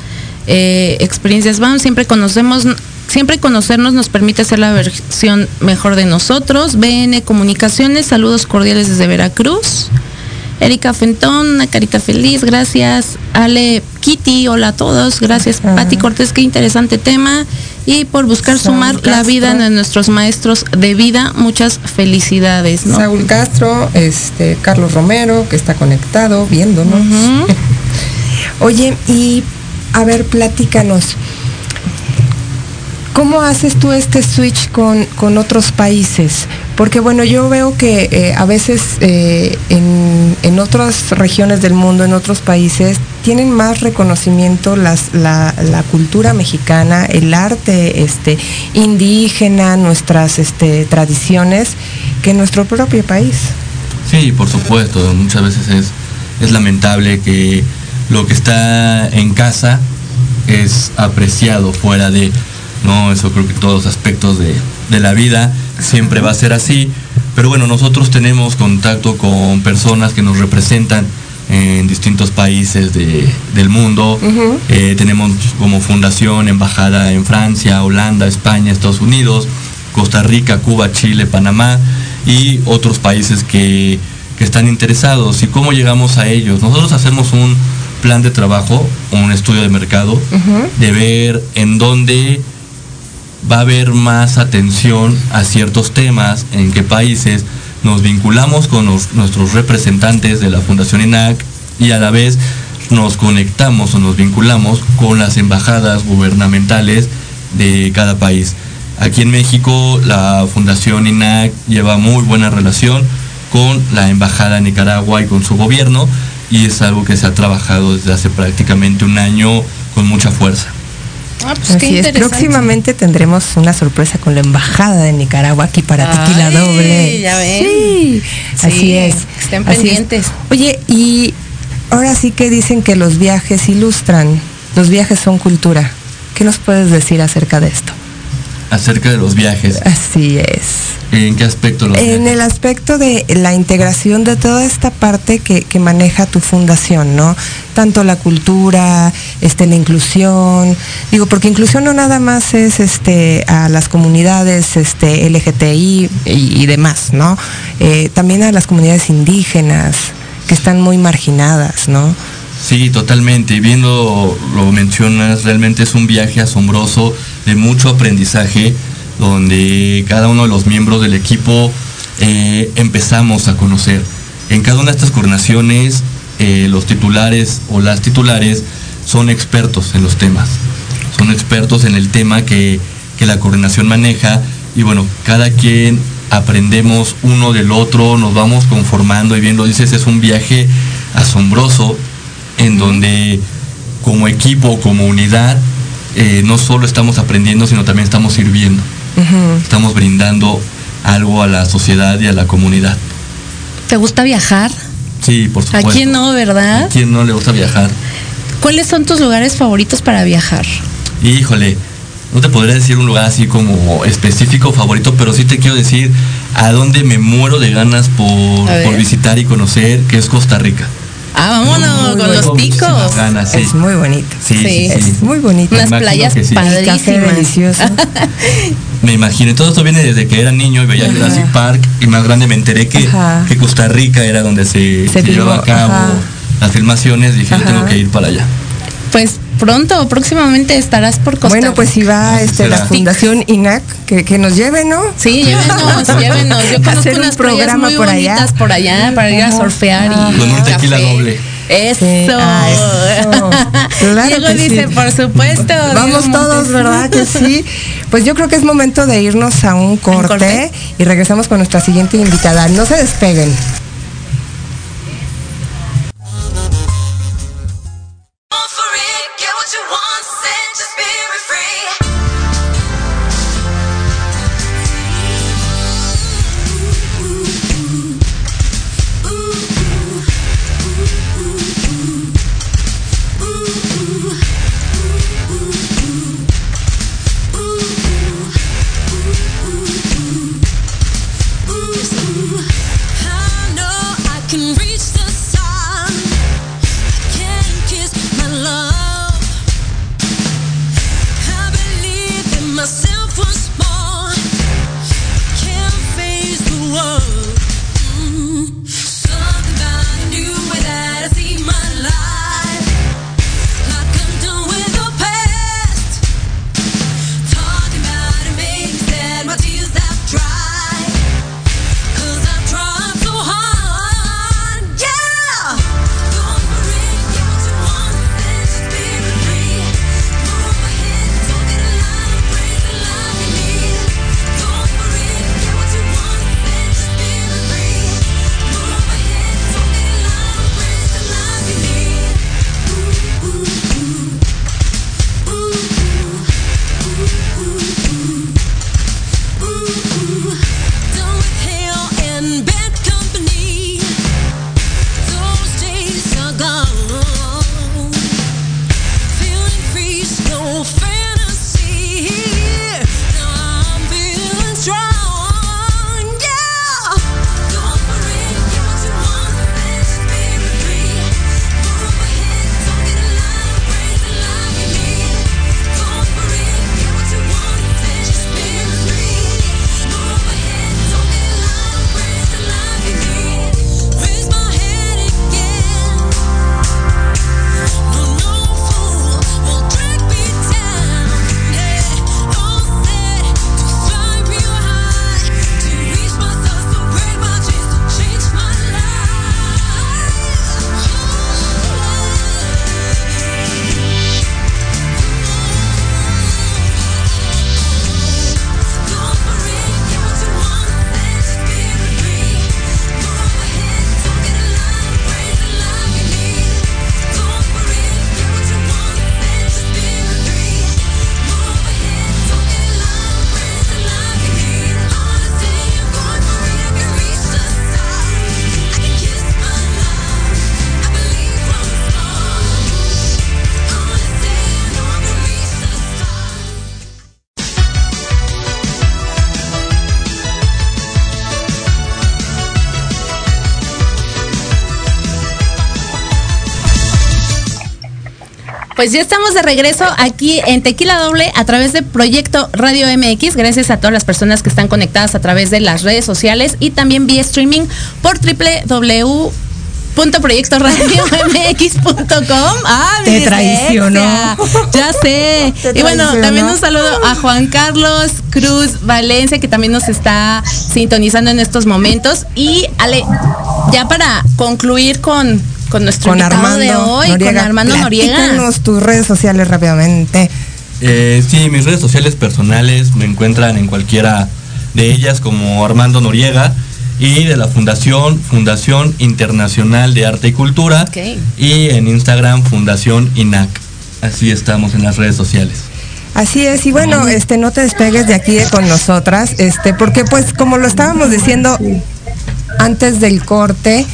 eh, Experiencias Vamos, siempre conocemos, siempre conocernos nos permite hacer la versión mejor de nosotros. BN Comunicaciones, saludos cordiales desde Veracruz. Erika Fentón, una carita feliz, gracias. Ale Kitty, hola a todos, gracias. Pati Cortés, qué interesante tema. Y por buscar sumar la vida de nuestros maestros de vida, muchas felicidades. ¿no? Saúl Castro, este, Carlos Romero, que está conectado, viéndonos. Oye, y a ver, platícanos. ¿Cómo haces tú este switch con, con otros países? Porque bueno, yo veo que eh, a veces eh, en, otras regiones del mundo, en otros países, tienen más reconocimiento las, la, cultura mexicana, el arte este, indígena, nuestras este, tradiciones, que en nuestro propio país. Sí, por supuesto. Muchas veces es, es lamentable que lo que está en casa es apreciado fuera de ¿no? Eso creo que todos los aspectos de, la vida siempre va a ser así. Pero bueno, nosotros tenemos contacto con personas que nos representan en distintos países del mundo. Eh, tenemos como fundación, embajada en Francia, Holanda, España, Estados Unidos, Costa Rica, Cuba, Chile, Panamá y otros países que, están interesados. ¿Y cómo llegamos a ellos? Nosotros hacemos un plan de trabajo, un estudio de mercado, de ver en dónde va a haber más atención a ciertos temas, en qué países nos vinculamos con nuestros representantes de la Fundación INAC y a la vez nos conectamos o nos vinculamos con las embajadas gubernamentales de cada país. Aquí en México la Fundación INAC lleva muy buena relación con la Embajada de Nicaragua y con su gobierno y es algo que se ha trabajado desde hace prácticamente un año con mucha fuerza. Ah, pues Así es. Próximamente tendremos una sorpresa con la embajada de Nicaragua aquí para Tequila Doble. Ya ven. Sí, así es. Estén pendientes. Oye, y ahora sí que dicen que los viajes ilustran, los viajes son cultura. ¿Qué nos puedes decir acerca de esto? Acerca de los viajes. Así es. ¿En qué aspecto los En el aspecto de la integración de toda esta parte que, maneja tu fundación, ¿no? Tanto la cultura, este, la inclusión, digo, porque inclusión no nada más es este a las comunidades este, LGTI y, demás, ¿no? Eh, también a las comunidades indígenas que están muy marginadas, ¿no? Sí, totalmente. Y viendo lo mencionas, realmente es un viaje asombroso de mucho aprendizaje, donde cada uno de los miembros del equipo eh, empezamos a conocer. En cada una de estas coordinaciones, eh, los titulares o las titulares son expertos en los temas, son expertos en el tema que, que la coordinación maneja y bueno, cada quien aprendemos uno del otro, nos vamos conformando y bien lo dices, es un viaje asombroso en donde como equipo, como unidad, eh, no solo estamos aprendiendo, sino también estamos sirviendo. Estamos brindando algo a la sociedad y a la comunidad. ¿Te gusta viajar? Sí, por supuesto. ¿A quién no, verdad? ¿A quién no le gusta viajar? ¿Cuáles son tus lugares favoritos para viajar? Híjole, no te podría decir un lugar así como específico favorito, pero sí te quiero decir a dónde me muero de ganas por, por visitar y conocer, que es Costa Rica. Ah, vámonos con los picos. Ganas, sí. Es muy bonito. Sí, sí, Sí. sí. Es muy bonito. Unas playas padrísimas. Me imagino, todo esto viene desde que era niño y veía. Jurassic Park y más grande me enteré que, que Costa Rica era donde se, Se se llevaba a cabo ajá. las filmaciones. Dije, yo tengo que ir para allá. Pues pronto, próximamente estarás por Costa Bueno, pues si va este, la. Fundación INAC, que, que nos lleve, ¿no? Sí, llévenos, llévenos. Yo conozco Hacer un unas programa muy por allá. por allá para ir a surfear y Con un tequila café. doble. Eso. Sí, ah, eso. Claro Diego que dice, sí. por supuesto. Vamos Diego todos, Montes. ¿verdad que sí? Pues yo creo que es momento de irnos a un corte, corte? y regresamos con nuestra siguiente invitada. No se despeguen. Pues ya estamos de regreso aquí en Tequila Doble a través de Proyecto Radio MX. Gracias a todas las personas que están conectadas a través de las redes sociales y también vía streaming por www.proyectoradiomx.com. Ah, mi Te dislexia. traicionó. Ya sé. Te y bueno, también un saludo a Juan Carlos Cruz Valencia, que también nos está sintonizando en estos momentos. Y Ale, ya para concluir con, con nuestro Con invitado Armando de hoy, Noriega. con Armando Noriega. Tus redes sociales rápidamente. Eh, sí, mis redes sociales personales me encuentran en cualquiera de ellas como Armando Noriega y de la Fundación Fundación Internacional de Arte y Cultura Ok. y en Instagram Fundación INAC. Así estamos en las redes sociales. Así es, y bueno, este no te despegues de aquí de con nosotras, este, porque pues como lo estábamos diciendo antes del corte,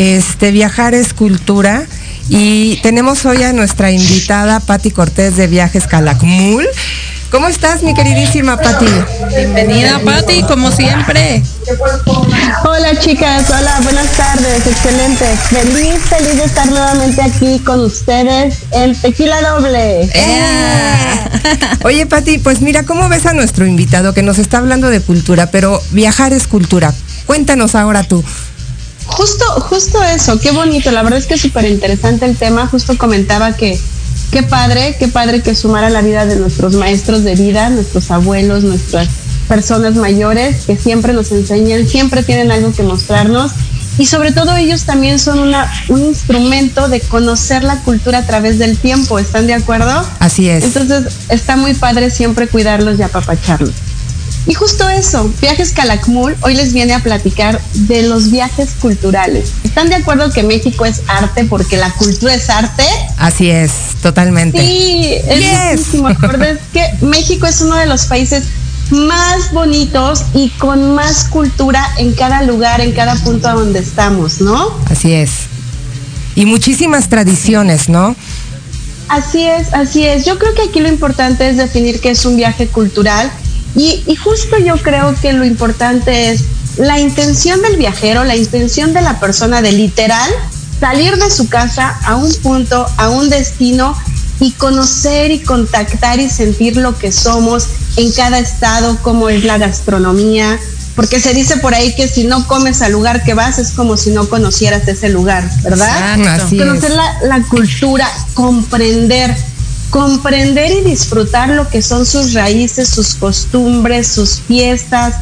este viajar es cultura y tenemos hoy a nuestra invitada Patti Cortés de Viajes Calakmul ¿Cómo estás, mi queridísima Pati? Bienvenida, Pati, como siempre. Hola chicas, hola, buenas tardes, excelente. Feliz, feliz de estar nuevamente aquí con ustedes en Tequila Doble. Oye, Pati, pues mira, ¿cómo ves a nuestro invitado que nos está hablando de cultura, pero viajar es cultura? Cuéntanos ahora tú. Justo, justo eso, qué bonito, la verdad es que es súper interesante el tema, justo comentaba que qué padre, qué padre que sumara la vida de nuestros maestros de vida, nuestros abuelos, nuestras personas mayores que siempre nos enseñan, siempre tienen algo que mostrarnos y sobre todo ellos también son una, un instrumento de conocer la cultura a través del tiempo, ¿están de acuerdo? Así es. Entonces está muy padre siempre cuidarlos y apapacharlos. Y justo eso, Viajes Calakmul hoy les viene a platicar de los viajes culturales. ¿Están de acuerdo que México es arte porque la cultura es arte? Así es, totalmente. Sí, es Yes. es que México es uno de los países más bonitos y con más cultura en cada lugar, en cada punto a donde estamos, ¿no? Así es. Y muchísimas tradiciones, ¿no? Así es, así es. Yo creo que aquí lo importante es definir qué es un viaje cultural y, y justo yo creo que lo importante es la intención del viajero, la intención de la persona de literal salir de su casa a un punto, a un destino y conocer y contactar y sentir lo que somos en cada estado, cómo es la gastronomía, porque se dice por ahí que si no comes al lugar que vas es como si no conocieras ese lugar, ¿verdad? Exacto. Así Conocer es. la, la cultura, comprender, comprender y disfrutar lo que son sus raíces, sus costumbres, sus fiestas.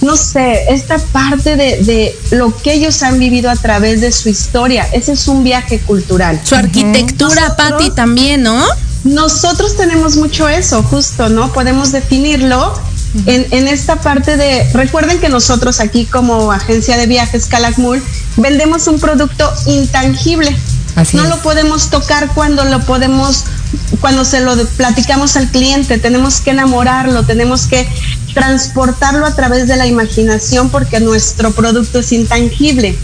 No sé, esta parte de, de lo que ellos han vivido a través de su historia, ese es un viaje cultural. Su arquitectura, Pati, también, ¿no? Nosotros tenemos mucho eso, justo, ¿no? Podemos definirlo en, en esta parte de, recuerden que nosotros aquí como agencia de viajes Calakmul vendemos un producto intangible. Así no es. lo podemos tocar cuando lo podemos, cuando se lo platicamos al cliente, tenemos que enamorarlo, tenemos que transportarlo a través de la imaginación porque nuestro producto es intangible.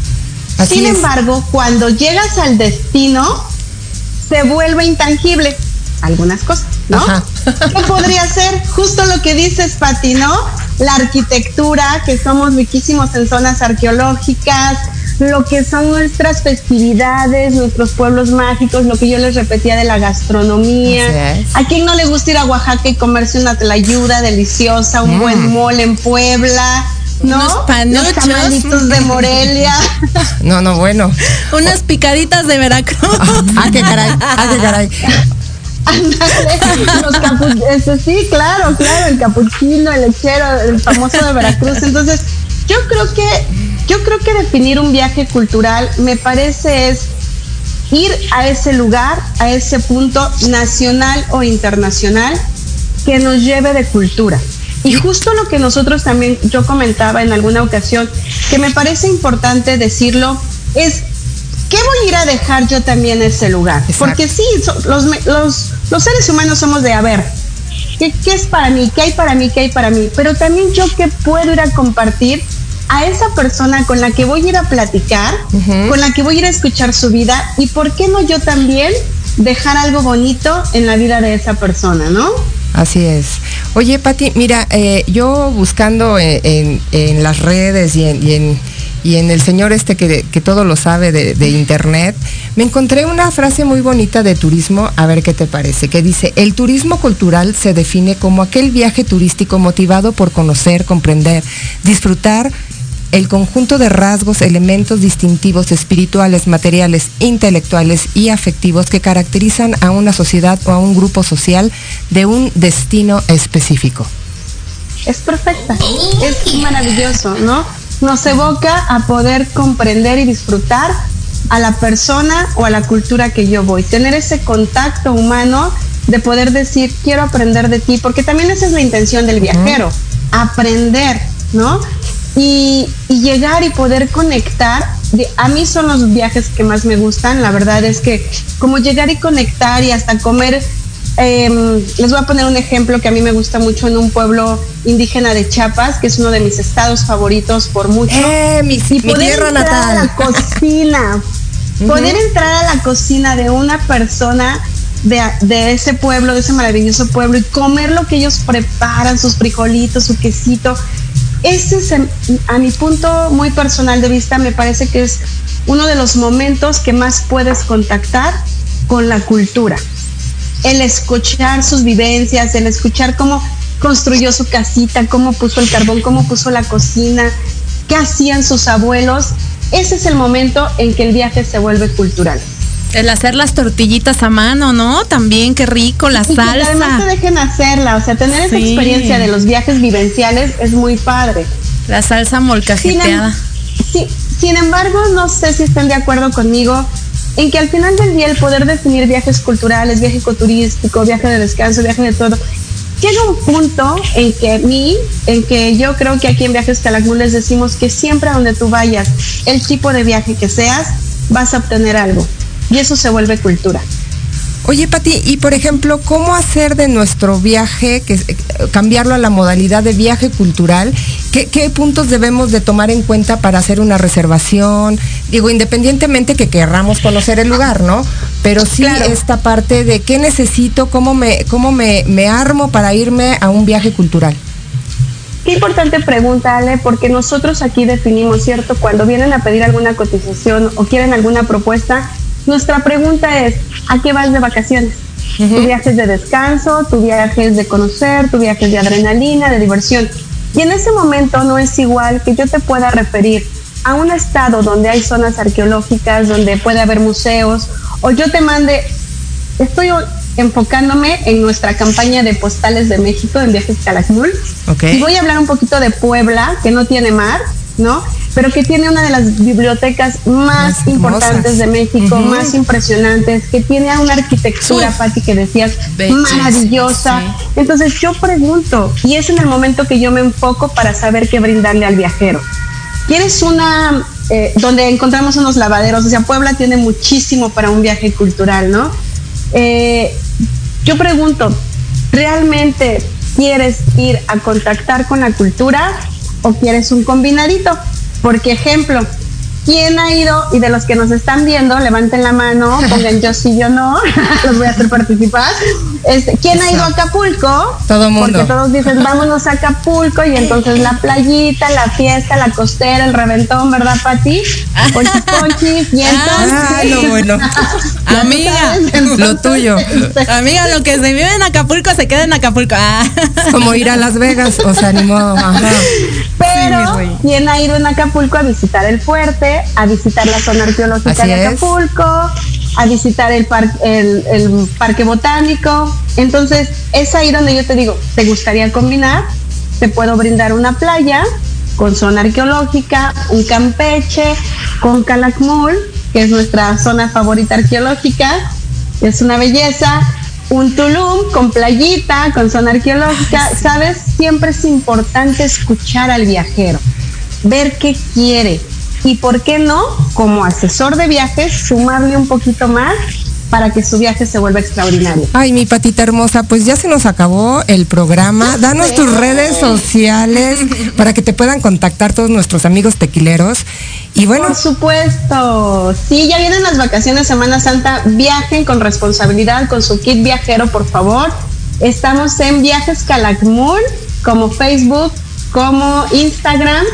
Así Sin es. embargo, cuando llegas al destino, se vuelve intangible algunas cosas, ¿no? Ajá. ¿Qué podría ser? Justo lo que dices, Pati, ¿no? La arquitectura, que somos riquísimos en zonas arqueológicas, lo que son nuestras festividades, nuestros pueblos mágicos, lo que yo les repetía de la gastronomía. ¿A quién no le gusta ir a Oaxaca y comerse una tlayuda deliciosa, un Mm. buen mole en Puebla? ¿No? Unos Los panuchos. tamalitos de Morelia. No, no, bueno. Unas picaditas de Veracruz. Ah, qué caray, ah, qué caray. Ándale, los capu- este, sí, claro, claro, el capuchino, el lechero, el famoso de Veracruz. Entonces, yo creo que, yo creo que definir un viaje cultural me parece es ir a ese lugar, a ese punto nacional o internacional que nos lleve de cultura. Y justo lo que nosotros también, yo comentaba en alguna ocasión, que me parece importante decirlo, es ¿qué voy a ir a dejar yo también en ese lugar? Exacto. Porque sí, so- los, los, los seres humanos somos de, a ver, ¿qué, ¿qué es para mí? ¿Qué hay para mí? ¿Qué hay para mí? Pero también yo qué puedo ir a compartir a esa persona con la que voy a ir a platicar, con la que voy a ir a escuchar su vida y por qué no yo también dejar algo bonito en la vida de esa persona, ¿no? Así es. Oye, Pati, mira, eh, yo buscando en, en- en las redes y en, y en, y en el señor este que, que todo lo sabe de, de internet, me encontré una frase muy bonita de turismo, a ver qué te parece, que dice, el turismo cultural se define como aquel viaje turístico motivado por conocer, comprender, disfrutar el conjunto de rasgos, elementos distintivos espirituales, materiales, intelectuales y afectivos que caracterizan a una sociedad o a un grupo social de un destino específico. es perfecta, es maravilloso, ¿no? Nos evoca a poder comprender y disfrutar a la persona o a la cultura que yo voy, tener ese contacto humano de poder decir, quiero aprender de ti, porque también esa es la intención del viajero, aprender, ¿no? Y, y llegar y poder conectar, de- a mí son los viajes que más me gustan, la verdad es que como llegar y conectar y hasta comer Em, les voy a poner un ejemplo que a mí me gusta mucho en un pueblo indígena de Chiapas, que es uno de mis estados favoritos por mucho. ¡Eh, mi, y mi poder entrar a la cocina, poder entrar a la cocina de una persona de, de ese pueblo, de ese maravilloso pueblo y comer lo que ellos preparan, sus frijolitos, su quesito. Ese es, a mi punto muy personal de vista, me parece que es uno de los momentos que más puedes contactar con la cultura. El escuchar sus vivencias, el escuchar cómo construyó su casita, cómo puso el carbón, cómo puso la cocina, qué hacían sus abuelos. Ese es el momento en que el viaje se vuelve cultural. El hacer las tortillitas a mano, ¿no? También qué rico, la Y que además te salsa. dejen hacerla, o sea, tener esa Sí. experiencia de los viajes vivenciales es muy padre. La salsa Sin, em- molcajeteada. sí, sin embargo, no sé si están de acuerdo conmigo en que al final del día el poder definir viajes culturales, viaje ecoturístico, viaje de descanso, viaje de todo, llega un punto en que a mí, en que yo creo que aquí en Viajes Calakmul les decimos que siempre a donde tú vayas, el tipo de viaje que seas, vas a obtener algo. Y eso se vuelve cultura. Oye, Pati, y por ejemplo, ¿cómo hacer de nuestro viaje, que, eh, cambiarlo a la modalidad de viaje cultural? ¿Qué, qué puntos debemos de tomar en cuenta para hacer una reservación? Digo, independientemente que querramos conocer el lugar, ¿no? Pero sí Claro. esta parte de qué necesito, cómo me, cómo me, me armo para irme a un viaje cultural. Qué importante pregunta, Ale, porque nosotros aquí definimos, ¿cierto? Cuando vienen a pedir alguna cotización o quieren alguna propuesta, nuestra pregunta es, ¿a qué vas de vacaciones? Tu viaje es de descanso, tu viaje es de conocer, tu viaje es de adrenalina, de diversión. Y en ese momento no es igual que yo te pueda referir a un estado donde hay zonas arqueológicas, donde puede haber museos, o yo te mande, estoy enfocándome en nuestra campaña de postales de México en Viajes Calakmul. Ok. Y voy a hablar un poquito de Puebla, que no tiene mar, ¿no? Pero que tiene una de las bibliotecas más, Más importantes de México, Ujú. más impresionantes, que tiene una arquitectura, Uf. Pati, que decías, maravillosa. sí. Entonces yo pregunto, y es en el momento que yo me enfoco para saber qué brindarle al viajero. ¿Quieres una eh, donde encontramos unos lavaderos? O sea, Puebla tiene muchísimo para un viaje cultural, ¿no? Eh, yo pregunto, ¿realmente quieres ir a contactar con la cultura o quieres un combinadito? Porque ejemplo, ¿quién ha ido? Y de los que nos están viendo, levanten la mano, pongan yo sí, yo no, los voy a hacer participar. Este, ¿Quién ha ido a Acapulco? Todo mundo. Porque todos dicen, vámonos a Acapulco y entonces la playita, la fiesta, la costera, el reventón, ¿verdad, Pati? Ponchis, ponchis, y entonces... Ah, no, bueno. Amiga, entonces, Lo tuyo. Amiga, lo que se vive en Acapulco se queda en Acapulco. Ah. Como ir a Las Vegas, o sea, ni modo. Ajá. Pero, Rey. ¿quién ha ido en Acapulco a visitar el fuerte, a visitar la zona arqueológica Así de es. Acapulco, a visitar el, par- el, el parque botánico? Entonces, es ahí donde yo te digo, ¿te gustaría combinar? Te puedo brindar una playa con zona arqueológica, un Campeche, con Calakmul, que es nuestra zona favorita arqueológica, es una belleza. Un Tulum con playita, con zona arqueológica, ¿sabes? Siempre es importante escuchar al viajero, ver qué quiere y, ¿por qué no? Como asesor de viajes, sumarle un poquito más para que su viaje se vuelva extraordinario. Ay, mi patita hermosa, pues ya se nos acabó el programa. Danos tus redes sociales para que te puedan contactar todos nuestros amigos tequileros. Y bueno, Por supuesto. Sí, ya vienen las vacaciones Semana Santa. Viajen con responsabilidad con su kit viajero, por favor. Estamos en Viajes Calakmul, como Facebook, como Instagram.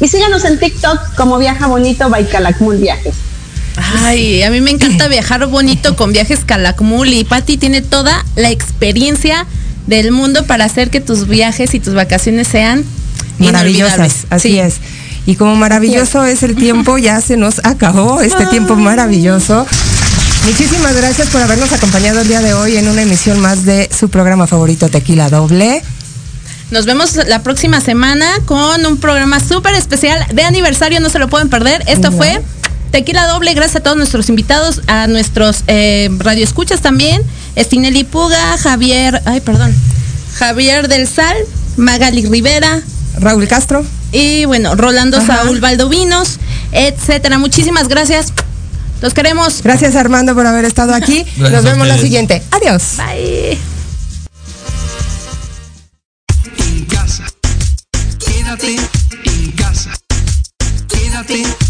Y síganos en TikTok como Viaja Bonito by Calakmul Viajes. Ay, a mí me encanta viajar bonito con viajes Calakmul y Patti tiene toda la experiencia del mundo para hacer que tus viajes y tus vacaciones sean maravillosas, así Sí. es. Y como maravilloso es el tiempo, ya se nos acabó este tiempo maravilloso. Muchísimas gracias por habernos acompañado el día de hoy en una emisión más de su programa favorito Tequila Doble. Nos vemos la próxima semana con un programa súper especial de aniversario, no se lo pueden perder. Esto No. fue Tequila Doble, gracias a todos nuestros invitados, a nuestros eh, radioescuchas también, Estinelli Puga, Javier, ay perdón, Javier del Sal, Magali Rivera, Raúl Castro. y bueno, Rolando Ajá. Saúl Valdovinos, etcétera. Muchísimas gracias. Los queremos. Gracias Armando por haber estado aquí. Gracias Nos vemos la siguiente. Adiós. Bye. en casa. Quédate en casa. Quédate en casa.